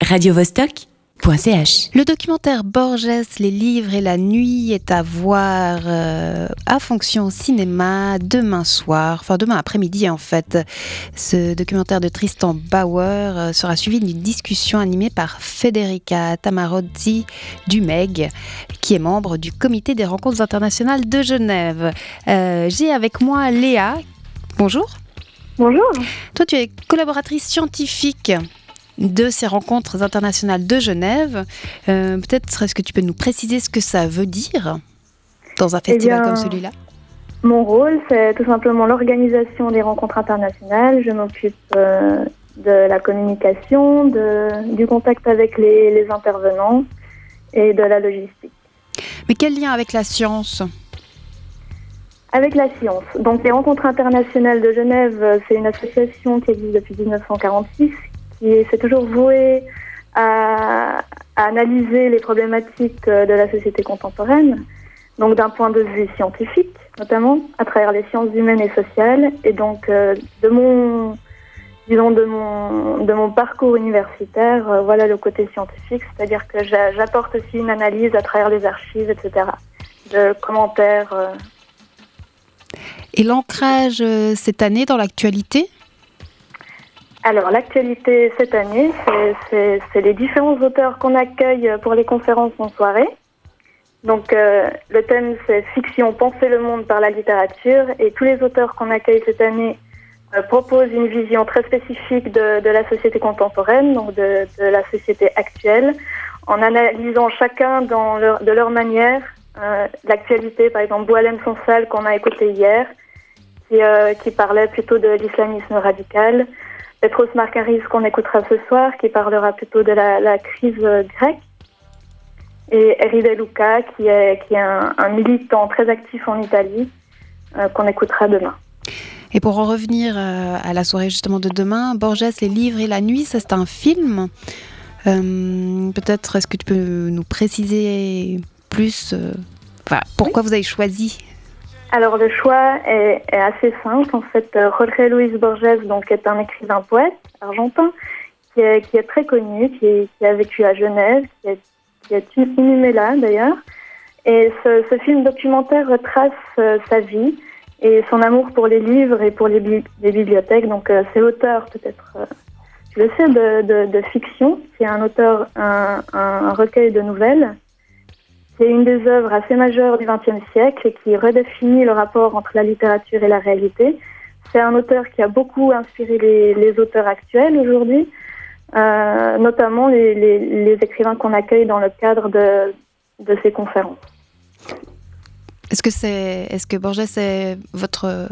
radiovostok.ch. Le documentaire Borges, les livres et la nuit est à voir euh, à fonction cinéma demain soir, enfin demain après-midi en fait. Ce documentaire de Tristan Bauer euh, sera suivi d'une discussion animée par Federica Tamarozzi du MEG, qui est membre du comité des rencontres internationales de Genève. Euh, J'ai avec moi Léa. Bonjour. Bonjour. Toi, tu es collaboratrice scientifique de ces rencontres internationales de Genève. Euh, Peut-être est-ce que tu peux nous préciser ce que ça veut dire dans un Eh festival bien, comme celui-là? Mon rôle, c'est tout simplement l'organisation des rencontres internationales. Je m'occupe euh, de la communication, de, du contact avec les, les intervenants et de la logistique. Mais quel lien avec la science? Avec la science. Donc, les rencontres internationales de Genève, euh, c'est une association qui existe depuis 1946, qui s'est toujours vouée à, analyser les problématiques euh, de la société contemporaine, donc d'un point de vue scientifique, notamment à travers les sciences humaines et sociales. Et donc, euh, de mon, disons, de mon, de mon parcours universitaire, euh, voilà le côté scientifique, c'est-à-dire que j'a- j'apporte aussi une analyse à travers les archives, etc., de commentaires. Et l'ancrage cette année dans l'actualité? Alors, l'actualité cette année, c'est- les différents auteurs qu'on accueille pour les conférences en soirée. Donc, euh, le thème, c'est Fiction, penser le monde par la littérature. Et tous les auteurs qu'on accueille cette année euh, proposent une vision très spécifique de, de la société contemporaine, donc de, de la société actuelle, en analysant chacun dans leur, de leur manière euh, l'actualité. Par exemple, Boalem Sonsal, qu'on a écouté hier, qui, euh, qui parlait plutôt de l'islamisme radical. Petros Markaris qu'on écoutera ce soir, qui parlera plutôt de la, la crise euh, grecque. Et Eri De Luca, qui est, qui est un, un militant très actif en Italie, euh, qu'on écoutera demain. Et pour en revenir euh, à la soirée justement de demain, Borges, les livres et la nuit, ça c'est un film. Euh, Peut-être est-ce que tu peux nous préciser plus pourquoi vous avez choisi Alors le choix est, est assez simple. En fait, euh, Jorge Luis Borges donc, est un écrivain poète argentin qui est, qui est très connu, qui, est- qui a vécu à Genève, qui est, qui inhumé là d'ailleurs. Et ce, ce film documentaire retrace euh, sa vie et son amour pour les livres et pour les bibliothèques. Donc euh, c'est l'auteur peut-être, euh, tu le sais, de, de, de fiction, qui est un auteur, un, un recueil de nouvelles qui est une des œuvres assez majeures du XXe siècle et qui redéfinit le rapport entre la littérature et la réalité. C'est un auteur qui a beaucoup inspiré les, les auteurs actuels aujourd'hui, euh, notamment les, les- les écrivains qu'on accueille dans le cadre de, de ces conférences. Est-ce que c'est, est-ce que Borges est votre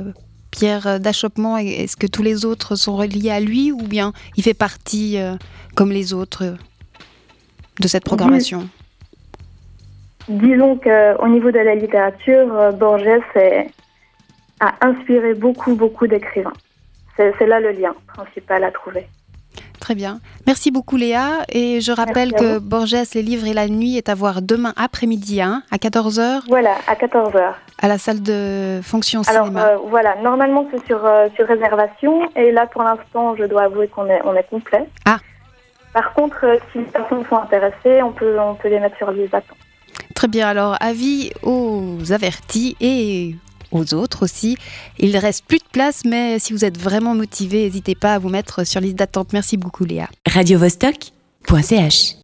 pierre d'achoppement Est-ce que tous les autres sont reliés à lui ou bien il fait partie, euh, comme les autres, euh, de cette programmation? Disons qu'au niveau de la littérature, euh, Borges a inspiré beaucoup, beaucoup d'écrivains. C'est là le lien principal à trouver. Très bien. Merci beaucoup Léa. Et je rappelle que Borges, les livres et la nuit est à voir demain après-midi hein, à 14h Voilà, à 14h. à la salle de fonction Alors cinéma. euh, voilà, normalement c'est sur, euh, sur réservation et là pour l'instant je dois avouer qu'on est, on est complet. Ah. Par contre, euh, si les personnes sont intéressées, on peut, on peut les mettre sur liste d'attente. Très bien. Alors, avis aux avertis et aux autres aussi. Il reste plus de place, mais si vous êtes vraiment motivé, n'hésitez pas à vous mettre sur liste d'attente. Merci beaucoup Léa. radiovostok.ch